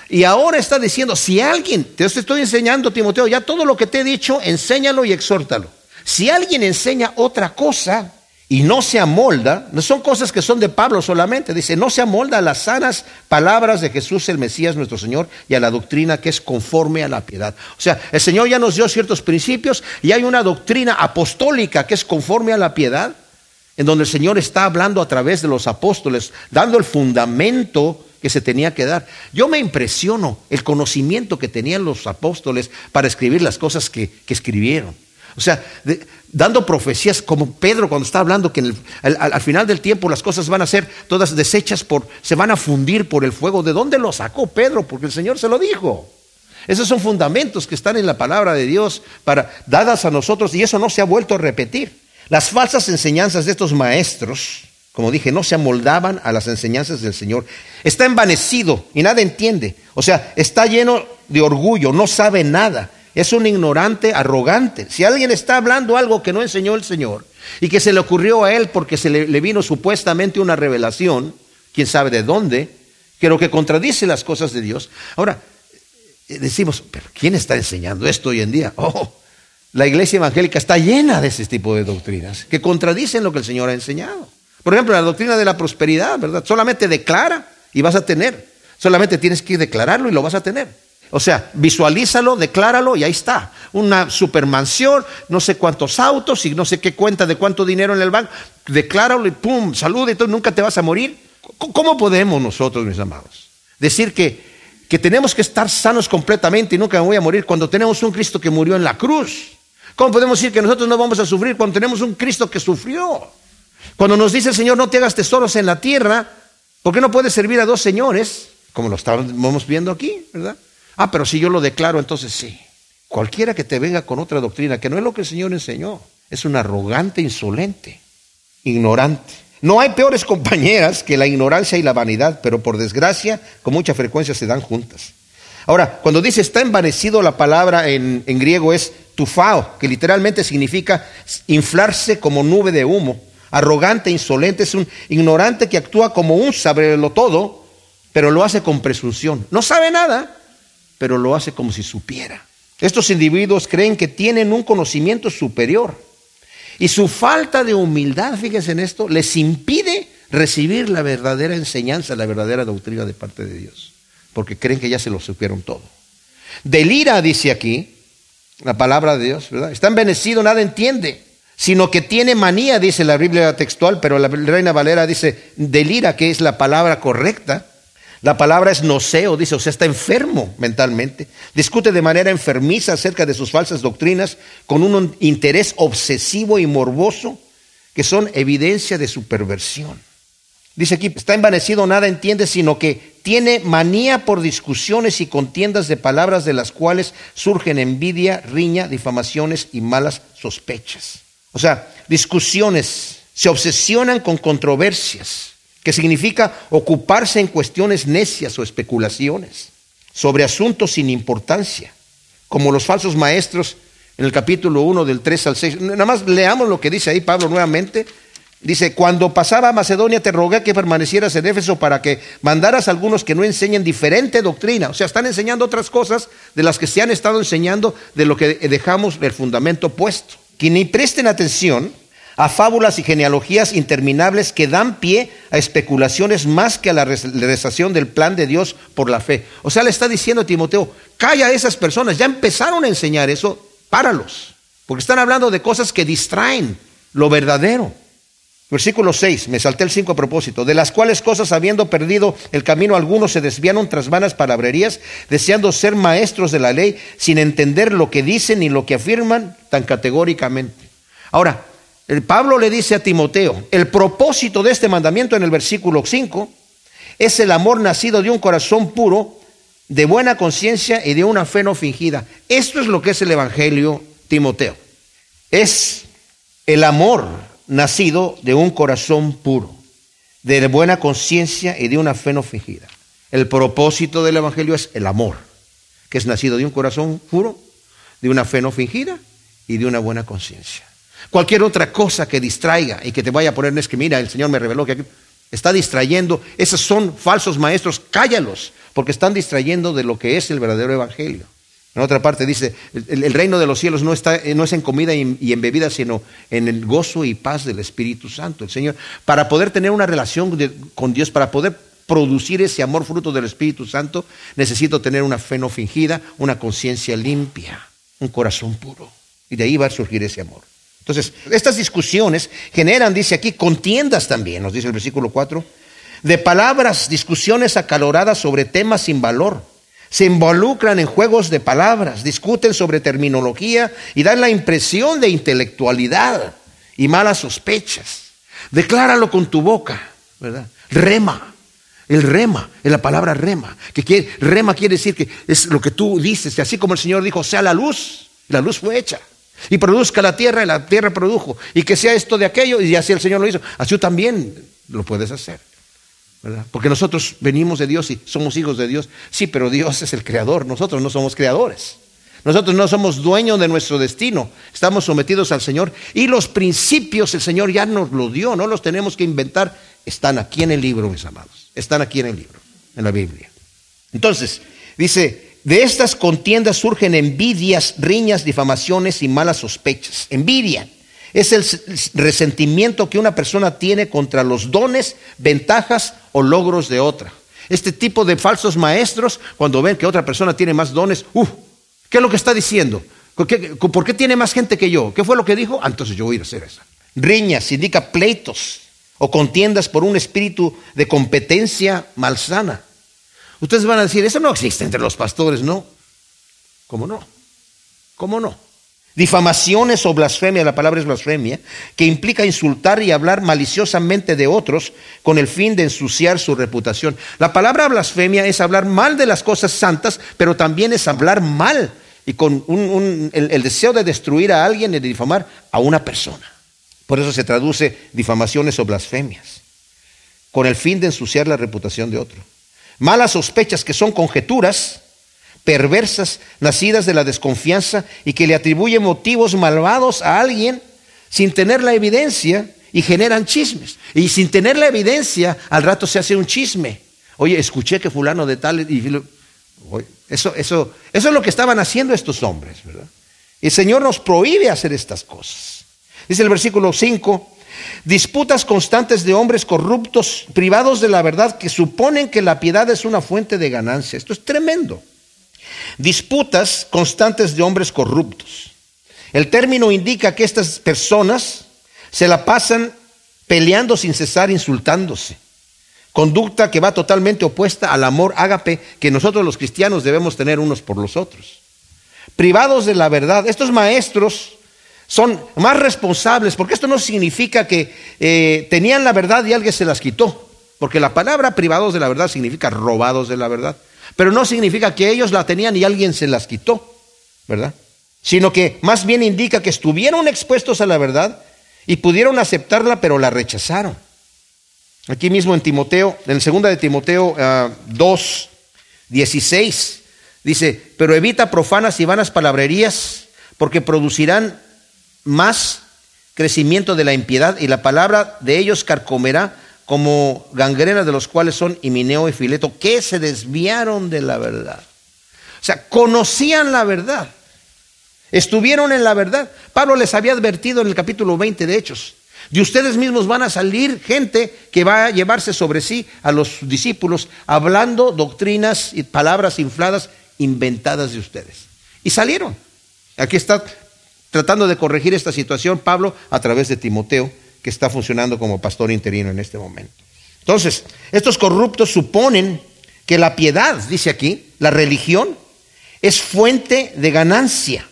Y ahora está diciendo, si alguien, te estoy enseñando, Timoteo, ya todo lo que te he dicho, enséñalo y exhórtalo. Si alguien enseña otra cosa, y no se amolda, no son cosas que son de Pablo solamente, dice, no se amolda a las sanas palabras de Jesús el Mesías nuestro Señor y a la doctrina que es conforme a la piedad. O sea, el Señor ya nos dio ciertos principios y hay una doctrina apostólica que es conforme a la piedad, en donde el Señor está hablando a través de los apóstoles, dando el fundamento que se tenía que dar. Yo me impresiono el conocimiento que tenían los apóstoles para escribir las cosas que, que escribieron. O sea, dando profecías como Pedro cuando está hablando que al, final del tiempo las cosas van a ser todas deshechas por, se van a fundir por el fuego. ¿De dónde lo sacó Pedro? Porque el Señor se lo dijo. Esos son fundamentos que están en la palabra de Dios para dadas a nosotros y eso no se ha vuelto a repetir. Las falsas enseñanzas de estos maestros, como dije, no se amoldaban a las enseñanzas del Señor. Está envanecido y nada entiende. O sea, está lleno de orgullo, no sabe nada es un ignorante arrogante. Si alguien está hablando algo que no enseñó el Señor y que se le ocurrió a él porque se le, vino supuestamente una revelación, quién sabe de dónde, que lo que contradice las cosas de Dios. Ahora, eh, decimos, ¿pero quién está enseñando esto hoy en día? Oh, la iglesia evangélica está llena de ese tipo de doctrinas que contradicen lo que el Señor ha enseñado. Por ejemplo, la doctrina de la prosperidad, ¿verdad? Solamente declara y vas a tener. Solamente tienes que declararlo y lo vas a tener. O sea, visualízalo, decláralo y ahí está. Una supermansión, no sé cuántos autos y no sé qué cuenta de cuánto dinero en el banco. Decláralo y pum, salud y todo, nunca te vas a morir. ¿Cómo podemos nosotros, mis amados, decir que, que tenemos que estar sanos completamente y nunca me voy a morir cuando tenemos un Cristo que murió en la cruz? ¿Cómo podemos decir que nosotros no vamos a sufrir cuando tenemos un Cristo que sufrió? Cuando nos dice el Señor, no te hagas tesoros en la tierra, ¿por qué no puedes servir a dos señores? Como lo estamos viendo aquí, ¿verdad? Ah, pero si yo lo declaro, entonces sí. Cualquiera que te venga con otra doctrina, que no es lo que el Señor enseñó, es un arrogante, insolente, ignorante. No hay peores compañeras que la ignorancia y la vanidad, pero por desgracia, con mucha frecuencia se dan juntas. Ahora, cuando dice está envanecido, la palabra en, en griego es tufao, que literalmente significa inflarse como nube de humo. Arrogante, insolente, es un ignorante que actúa como un saberlo todo, pero lo hace con presunción. No sabe nada, pero lo hace como si supiera. Estos individuos creen que tienen un conocimiento superior y su falta de humildad, fíjense en esto, les impide recibir la verdadera enseñanza, la verdadera doctrina de parte de Dios, porque creen que ya se lo supieron todo. Delira, dice aquí, la palabra de Dios, ¿verdad? Está envenecido, nada entiende, sino que tiene manía, dice la Biblia textual, pero la Reina Valera dice delira, que es la palabra correcta. La palabra es noceo, dice, o sea, está enfermo mentalmente. Discute de manera enfermiza acerca de sus falsas doctrinas con un interés obsesivo y morboso que son evidencia de su perversión. Dice aquí, está envanecido, nada entiende, sino que tiene manía por discusiones y contiendas de palabras de las cuales surgen envidia, riña, difamaciones y malas sospechas. O sea, discusiones, se obsesionan con controversias que significa ocuparse en cuestiones necias o especulaciones sobre asuntos sin importancia, como los falsos maestros en el capítulo 1 del 3 al 6. Nada más leamos lo que dice ahí Pablo nuevamente. Dice, cuando pasaba a Macedonia te rogué que permanecieras en Éfeso para que mandaras a algunos que no enseñen diferente doctrina. O sea, están enseñando otras cosas de las que se han estado enseñando de lo que dejamos el fundamento puesto. que ni presten atención a fábulas y genealogías interminables que dan pie a especulaciones más que a la realización del plan de Dios por la fe. O sea, le está diciendo a Timoteo, calla a esas personas, ya empezaron a enseñar eso, páralos, porque están hablando de cosas que distraen lo verdadero. Versículo 6, me salté el 5 a propósito, de las cuales cosas habiendo perdido el camino algunos se desviaron tras vanas palabrerías, deseando ser maestros de la ley, sin entender lo que dicen ni lo que afirman tan categóricamente. Ahora, el Pablo le dice a Timoteo, el propósito de este mandamiento en el versículo 5 es el amor nacido de un corazón puro, de buena conciencia y de una fe no fingida. Esto es lo que es el Evangelio, Timoteo. Es el amor nacido de un corazón puro, de buena conciencia y de una fe no fingida. El propósito del Evangelio es el amor, que es nacido de un corazón puro, de una fe no fingida y de una buena conciencia. Cualquier otra cosa que distraiga y que te vaya a poner, es que mira, el Señor me reveló que está distrayendo, esos son falsos maestros, cállalos, porque están distrayendo de lo que es el verdadero evangelio. En otra parte dice, el, reino de los cielos no, está, no es en comida y, en bebida, sino en el gozo y paz del Espíritu Santo. El Señor, para poder tener una relación con Dios, para poder producir ese amor fruto del Espíritu Santo, necesito tener una fe no fingida, una conciencia limpia, un corazón puro. Y de ahí va a surgir ese amor. Entonces, estas discusiones generan, dice aquí, contiendas también, nos dice el versículo 4, de palabras, discusiones acaloradas sobre temas sin valor. Se involucran en juegos de palabras, discuten sobre terminología y dan la impresión de intelectualidad y malas sospechas. Decláralo con tu boca, ¿verdad? Rema. El rema, es la palabra rema, que quiere, rema quiere decir que es lo que tú dices, así como el Señor dijo, sea la luz, la luz fue hecha. Y produzca la tierra y la tierra produjo. Y que sea esto de aquello y así el Señor lo hizo. Así tú también lo puedes hacer. ¿verdad? Porque nosotros venimos de Dios y somos hijos de Dios. Sí, pero Dios es el creador. Nosotros no somos creadores. Nosotros no somos dueños de nuestro destino. Estamos sometidos al Señor. Y los principios el Señor ya nos los dio. No los tenemos que inventar. Están aquí en el libro, mis amados. Están aquí en el libro, en la Biblia. Entonces, dice, de estas contiendas surgen envidias, riñas, difamaciones y malas sospechas. Envidia es el resentimiento que una persona tiene contra los dones, ventajas o logros de otra. Este tipo de falsos maestros, cuando ven que otra persona tiene más dones, uff, ¿qué es lo que está diciendo? ¿Por qué, tiene más gente que yo? ¿Qué fue lo que dijo? Ah, entonces yo voy a ir a hacer eso. Riñas indica pleitos o contiendas por un espíritu de competencia malsana. Ustedes van a decir, eso no existe entre los pastores, ¿no? ¿Cómo no? ¿Cómo no? Difamaciones o blasfemia, la palabra es blasfemia, que implica insultar y hablar maliciosamente de otros con el fin de ensuciar su reputación. La palabra blasfemia es hablar mal de las cosas santas, pero también es hablar mal y con el, el deseo de destruir a alguien y de difamar a una persona. Por eso se traduce difamaciones o blasfemias, con el fin de ensuciar la reputación de otro malas sospechas que son conjeturas perversas, nacidas de la desconfianza y que le atribuyen motivos malvados a alguien sin tener la evidencia y generan chismes. Y sin tener la evidencia, al rato se hace un chisme. Oye, escuché que fulano de tal... Y, eso, eso, eso es lo que estaban haciendo estos hombres, ¿verdad? El Señor nos prohíbe hacer estas cosas. Dice el versículo 5, Disputas constantes de hombres corruptos, privados de la verdad, que suponen que la piedad es una fuente de ganancia. Esto es tremendo. Disputas constantes de hombres corruptos. El término indica que estas personas se la pasan peleando sin cesar, insultándose. Conducta que va totalmente opuesta al amor ágape que nosotros los cristianos debemos tener unos por los otros. Privados de la verdad. Estos maestros son más responsables, porque esto no significa que eh, tenían la verdad y alguien se las quitó, porque la palabra privados de la verdad significa robados de la verdad, pero no significa que ellos la tenían y alguien se las quitó, ¿verdad? Sino que más bien indica que estuvieron expuestos a la verdad y pudieron aceptarla, pero la rechazaron. Aquí mismo en Timoteo, en segunda de Timoteo 2, ah, 16, dice, pero evita profanas y vanas palabrerías, porque producirán más crecimiento de la impiedad y la palabra de ellos carcomerá como gangrena de los cuales son Himineo y Fileto, que se desviaron de la verdad. O sea, conocían la verdad, Estuvieron en la verdad. Pablo les había advertido en el capítulo 20 de Hechos. De ustedes mismos van a salir gente que va a llevarse sobre sí a los discípulos hablando doctrinas y palabras infladas inventadas de ustedes. Y salieron. Aquí está tratando de corregir esta situación Pablo a través de Timoteo, que está funcionando como pastor interino en este momento. Entonces, estos corruptos suponen que la piedad, dice aquí, la religión, es fuente de ganancia.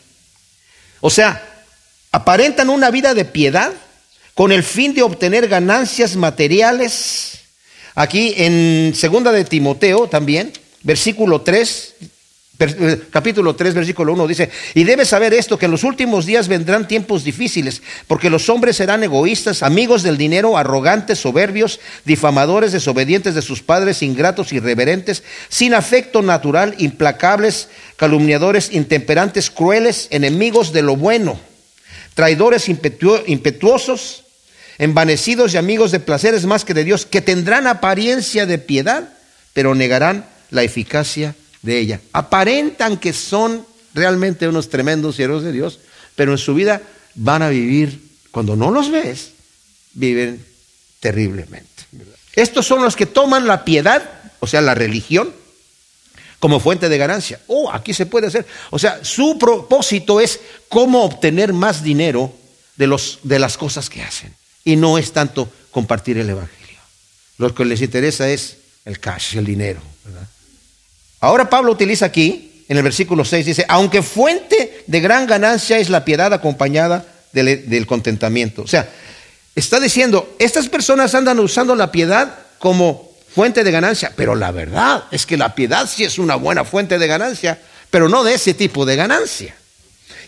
O sea, aparentan una vida de piedad con el fin de obtener ganancias materiales. Aquí en segunda de Timoteo también, versículo 3, eh, capítulo 3, versículo 1 dice, y debes saber esto, que en los últimos días vendrán tiempos difíciles, porque los hombres serán egoístas, amigos del dinero, arrogantes, soberbios, difamadores, desobedientes de sus padres, ingratos, irreverentes, sin afecto natural, implacables, calumniadores, intemperantes, crueles, enemigos de lo bueno, traidores impetuosos, envanecidos y amigos de placeres más que de Dios, que tendrán apariencia de piedad, pero negarán la eficacia de ella. Aparentan que son realmente unos tremendos siervos de Dios, pero en su vida van a vivir, cuando no los ves, viven terriblemente. Estos son los que toman la piedad, o sea, la religión, como fuente de ganancia. Oh, aquí se puede hacer. O sea, su propósito es cómo obtener más dinero de, los, de las cosas que hacen. Y no es tanto compartir el Evangelio. Lo que les interesa es el cash, el dinero. ¿verdad? Ahora Pablo utiliza aquí, en el versículo 6, dice, aunque fuente de gran ganancia es la piedad acompañada del, contentamiento. O sea, está diciendo, estas personas andan usando la piedad como fuente de ganancia, pero la verdad es que la piedad sí es una buena fuente de ganancia, pero no de ese tipo de ganancia.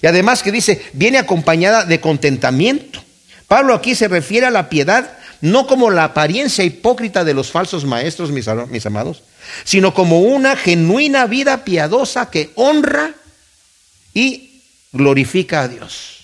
Y además que dice, viene acompañada de contentamiento. Pablo aquí se refiere a la piedad no como la apariencia hipócrita de los falsos maestros, mis, mis amados, sino como una genuina vida piadosa que honra y glorifica a Dios.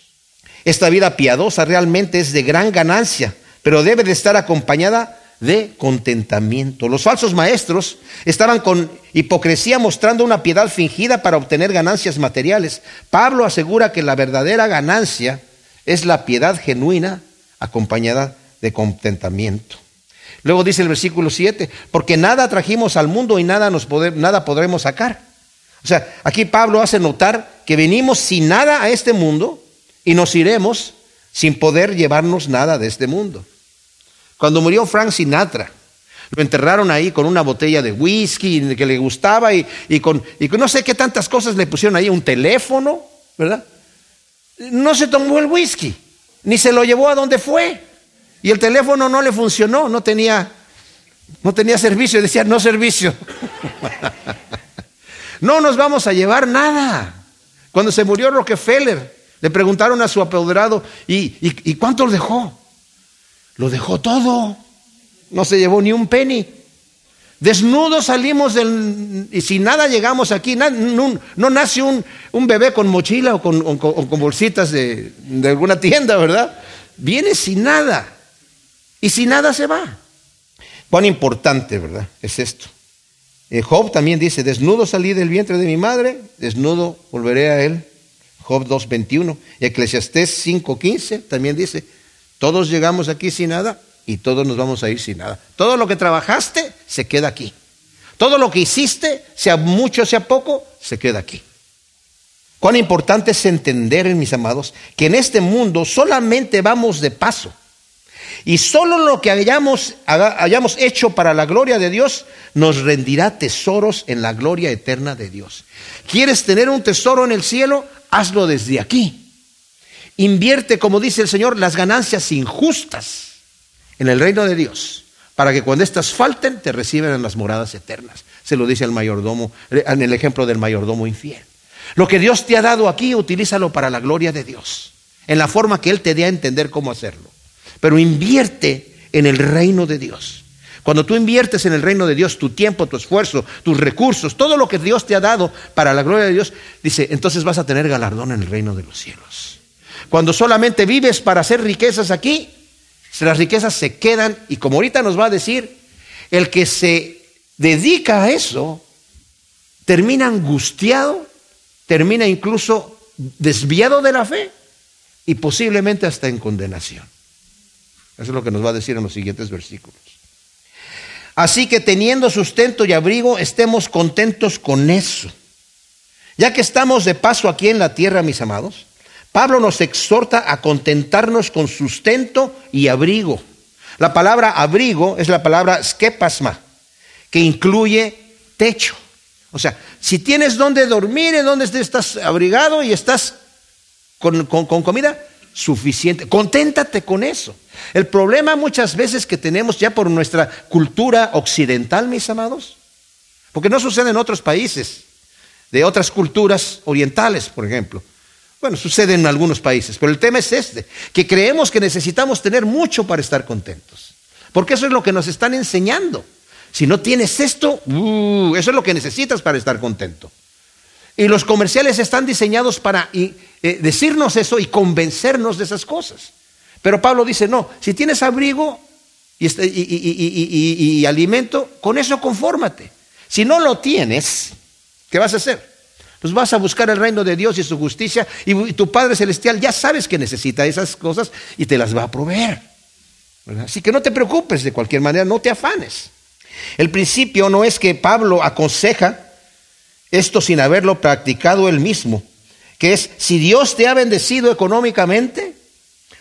Esta vida piadosa realmente es de gran ganancia, pero debe de estar acompañada de contentamiento. Los falsos maestros estaban con hipocresía mostrando una piedad fingida para obtener ganancias materiales. Pablo asegura que la verdadera ganancia es la piedad genuina acompañada de contentamiento. Luego dice el versículo 7, porque nada trajimos al mundo y nada, nos nada podremos sacar. O sea, aquí Pablo hace notar que venimos sin nada a este mundo y nos iremos sin poder llevarnos nada de este mundo. Cuando murió Frank Sinatra, lo enterraron ahí con una botella de whisky que le gustaba y, con, y no sé qué tantas cosas le pusieron ahí, un teléfono, ¿verdad? No se tomó el whisky, ni se lo llevó a donde fue. Y el teléfono no le funcionó, no tenía, no tenía servicio, decía no servicio. no nos vamos a llevar nada. Cuando se murió Rockefeller, le preguntaron a su apoderado, ¿y, y, cuánto dejó? Lo dejó todo. No se llevó ni un penny. Desnudos salimos del, y sin nada llegamos aquí. No, nace un, bebé con mochila o con, bolsitas de, alguna tienda, ¿verdad? Viene sin nada y si nada se va. Cuán importante, ¿verdad? Es esto. Eh, Job también dice, desnudo salí del vientre de mi madre, desnudo volveré a él. Job 2.21. Y Eclesiastés 5.15 también dice, todos llegamos aquí sin nada y todos nos vamos a ir sin nada. Todo lo que trabajaste se queda aquí. Todo lo que hiciste, sea mucho, sea poco, se queda aquí. Cuán importante es entender, mis amados, que en este mundo solamente vamos de paso. Y solo lo que hayamos, hayamos hecho para la gloria de Dios nos rendirá tesoros en la gloria eterna de Dios. ¿Quieres tener un tesoro en el cielo? Hazlo desde aquí. Invierte, como dice el Señor, las ganancias injustas en el reino de Dios, para que cuando éstas falten te reciban en las moradas eternas. Se lo dice el mayordomo, en el ejemplo del mayordomo infiel. Lo que Dios te ha dado aquí, utilízalo para la gloria de Dios, en la forma que Él te dé a entender cómo hacerlo pero invierte en el reino de Dios. Cuando tú inviertes en el reino de Dios tu tiempo, tu esfuerzo, tus recursos, todo lo que Dios te ha dado para la gloria de Dios, dice, entonces vas a tener galardón en el reino de los cielos. Cuando solamente vives para hacer riquezas aquí, las riquezas se quedan y como ahorita nos va a decir, el que se dedica a eso termina angustiado, termina incluso desviado de la fe y posiblemente hasta en condenación. Eso es lo que nos va a decir en los siguientes versículos. Así que teniendo sustento y abrigo, estemos contentos con eso. Ya que estamos de paso aquí en la tierra, mis amados, Pablo nos exhorta a contentarnos con sustento y abrigo. La palabra abrigo es la palabra skepasma, que incluye techo. O sea, si tienes donde dormir, en donde estás abrigado y estás con, con comida, suficiente. Conténtate con eso. El problema muchas veces que tenemos ya por nuestra cultura occidental, mis amados, porque no sucede en otros países, de otras culturas orientales, por ejemplo. Bueno, sucede en algunos países, pero el tema es este, que creemos que necesitamos tener mucho para estar contentos, porque eso es lo que nos están enseñando. Si no tienes esto, uh, eso es lo que necesitas para estar contento. Y los comerciales están diseñados para eh, decirnos eso y convencernos de esas cosas. Pero Pablo dice, no, si tienes abrigo este, y, alimento, con eso confórmate. Si no lo tienes, ¿qué vas a hacer? Pues vas a buscar el reino de Dios y su justicia y tu Padre Celestial ya sabes que necesita esas cosas y te las va a proveer. Así que no te preocupes de cualquier manera, no te afanes. El principio no es que Pablo aconseja esto sin haberlo practicado él mismo, que es, si Dios te ha bendecido económicamente,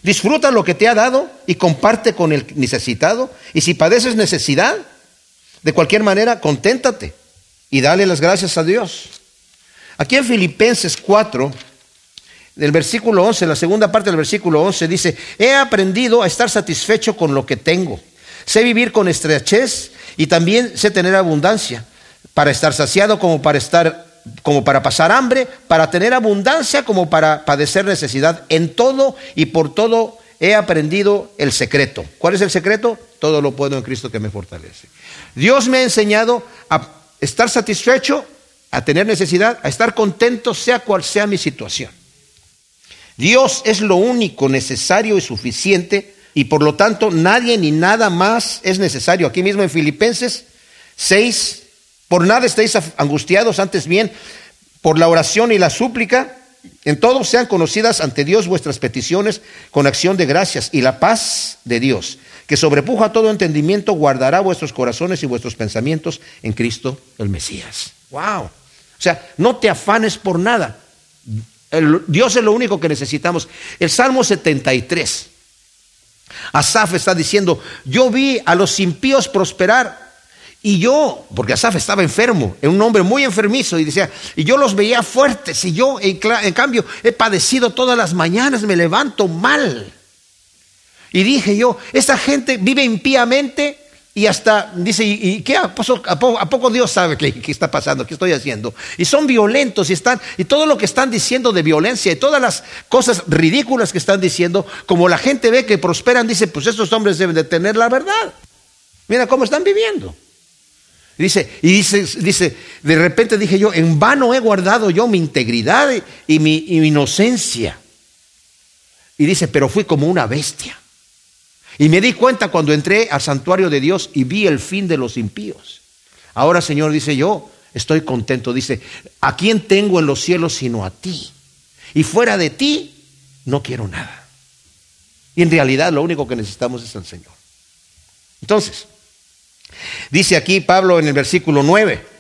disfruta lo que te ha dado y comparte con el necesitado, y si padeces necesidad, de cualquier manera, conténtate y dale las gracias a Dios. Aquí en Filipenses 4, del versículo 11, la segunda parte del versículo 11 dice, he aprendido a estar satisfecho con lo que tengo. Sé vivir con estrechez y también sé tener abundancia para estar saciado como para estar como para pasar hambre, para tener abundancia como para padecer necesidad. En todo y por todo he aprendido el secreto. ¿Cuál es el secreto? Todo lo puedo en Cristo que me fortalece. Dios me ha enseñado a estar satisfecho, a tener necesidad, a estar contento sea cual sea mi situación. Dios es lo único necesario y suficiente y por lo tanto nadie ni nada más es necesario. Aquí mismo en Filipenses 6, por nada estéis angustiados, antes bien, por la oración y la súplica, en todo sean conocidas ante Dios vuestras peticiones con acción de gracias y la paz de Dios, que sobrepuja todo entendimiento, guardará vuestros corazones y vuestros pensamientos en Cristo el Mesías. Wow. O sea, no te afanes por nada. Dios es lo único que necesitamos. El Salmo 73. Asaf está diciendo, yo vi a los impíos prosperar y yo, porque Asaf estaba enfermo, era un hombre muy enfermizo, y decía, y yo los veía fuertes, y yo, en, cambio, he padecido todas las mañanas, me levanto mal. Y dije yo, esta gente vive impíamente y hasta dice, ¿y, qué? ¿A poco, Dios sabe qué, qué, está pasando? ¿Qué estoy haciendo? Y son violentos y están, y todo lo que están diciendo de violencia y todas las cosas ridículas que están diciendo, como la gente ve que prosperan, dice, pues estos hombres deben de tener la verdad. Mira cómo están viviendo. Dice, y dice, dice, de repente dije yo, en vano he guardado yo mi integridad y mi, inocencia. Y dice, pero fui como una bestia. Y me di cuenta cuando entré al santuario de Dios y vi el fin de los impíos. Ahora, Señor, dice yo, estoy contento. Dice, ¿a quién tengo en los cielos sino a ti? Y fuera de ti, no quiero nada. Y en realidad lo único que necesitamos es el Señor. Entonces, Dice aquí Pablo en el versículo 9,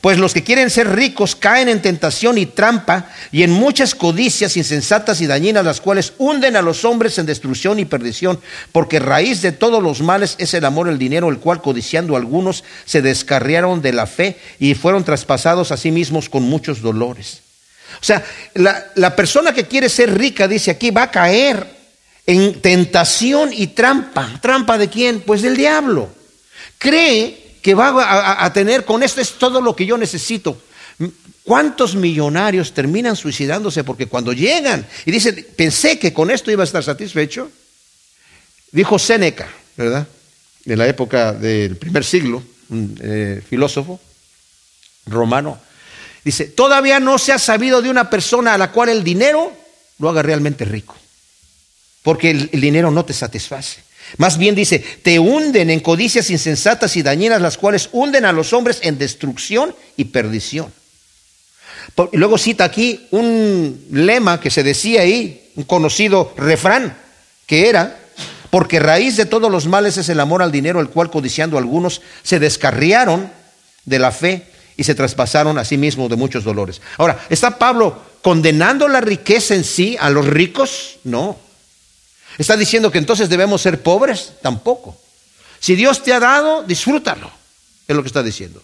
pues los que quieren ser ricos caen en tentación y trampa y en muchas codicias insensatas y dañinas, las cuales hunden a los hombres en destrucción y perdición, porque raíz de todos los males es el amor al dinero, el cual codiciando algunos se descarriaron de la fe y fueron traspasados a sí mismos con muchos dolores. O sea, la, la persona que quiere ser rica, dice aquí, va a caer en tentación y trampa. ¿Trampa de quién? Pues del diablo cree que va a, tener con esto es todo lo que yo necesito. ¿Cuántos millonarios terminan suicidándose porque cuando llegan y dicen, pensé que con esto iba a estar satisfecho? Dijo Séneca, ¿verdad? En la época del primer siglo, un eh, filósofo romano. Dice, todavía no se ha sabido de una persona a la cual el dinero lo haga realmente rico, porque el dinero no te satisface. Más bien dice, te hunden en codicias insensatas y dañinas, las cuales hunden a los hombres en destrucción y perdición. Y luego cita aquí un lema que se decía ahí, un conocido refrán, que era, porque raíz de todos los males es el amor al dinero, el cual codiciando algunos se descarriaron de la fe y se traspasaron a sí mismos de muchos dolores. Ahora, ¿está Pablo condenando la riqueza en sí a los ricos? No. ¿Está diciendo que entonces debemos ser pobres? Tampoco. Si Dios te ha dado, disfrútalo, es lo que está diciendo.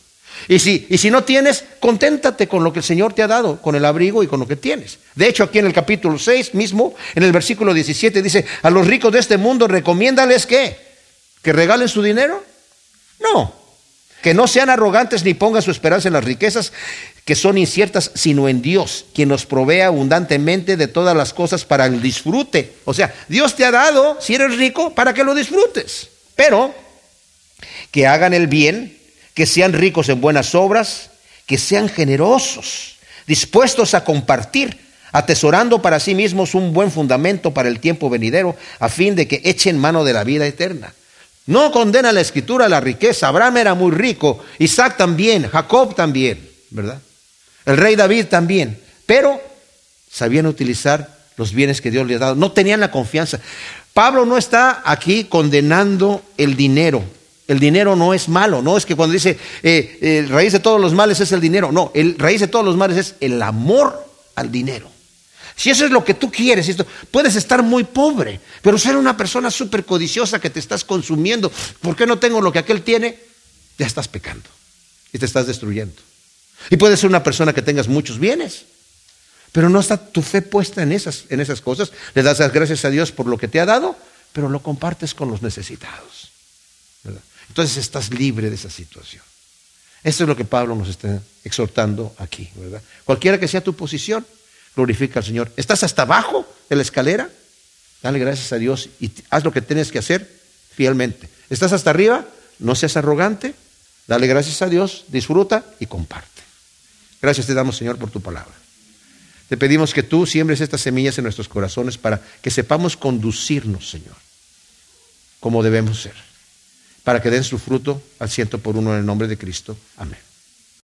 Y si, y si no tienes, conténtate con lo que el Señor te ha dado, con el abrigo y con lo que tienes. De hecho, aquí en el capítulo 6 mismo, en el versículo 17, dice, a los ricos de este mundo recomiéndales que, que regalen su dinero. No, que no sean arrogantes ni pongan su esperanza en las riquezas que son inciertas, sino en Dios, quien nos provee abundantemente de todas las cosas para el disfrute. O sea, Dios te ha dado, si eres rico, para que lo disfrutes. Pero que hagan el bien, que sean ricos en buenas obras, que sean generosos, dispuestos a compartir, atesorando para sí mismos un buen fundamento para el tiempo venidero, a fin de que echen mano de la vida eterna. No condena la escritura la riqueza. Abraham era muy rico, Isaac también, Jacob también, ¿verdad? El rey David también. Pero sabían utilizar los bienes que Dios les ha dado. No tenían la confianza. Pablo no está aquí condenando el dinero. El dinero no es malo, no es que cuando dice eh, el raíz de todos los males es el dinero, no, el raíz de todos los males es el amor al dinero. Si eso es lo que tú quieres, esto, puedes estar muy pobre, pero ser una persona súper codiciosa que te estás consumiendo, ¿por qué no tengo lo que aquel tiene? Ya estás pecando y te estás destruyendo. Y puedes ser una persona que tengas muchos bienes, pero no está tu fe puesta en esas, en esas cosas. Le das las gracias a Dios por lo que te ha dado, pero lo compartes con los necesitados. Entonces estás libre de esa situación. Esto es lo que Pablo nos está exhortando aquí. Cualquiera que sea tu posición, glorifica al Señor. ¿Estás hasta abajo de la escalera? Dale gracias a Dios y haz lo que tienes que hacer fielmente. ¿Estás hasta arriba? No seas arrogante. Dale gracias a Dios, disfruta y comparte. Gracias te damos, Señor, por tu palabra. Te pedimos que tú siembres estas semillas en nuestros corazones para que sepamos conducirnos, Señor, como debemos ser, para que den su fruto al ciento por uno en el nombre de Cristo. Amén.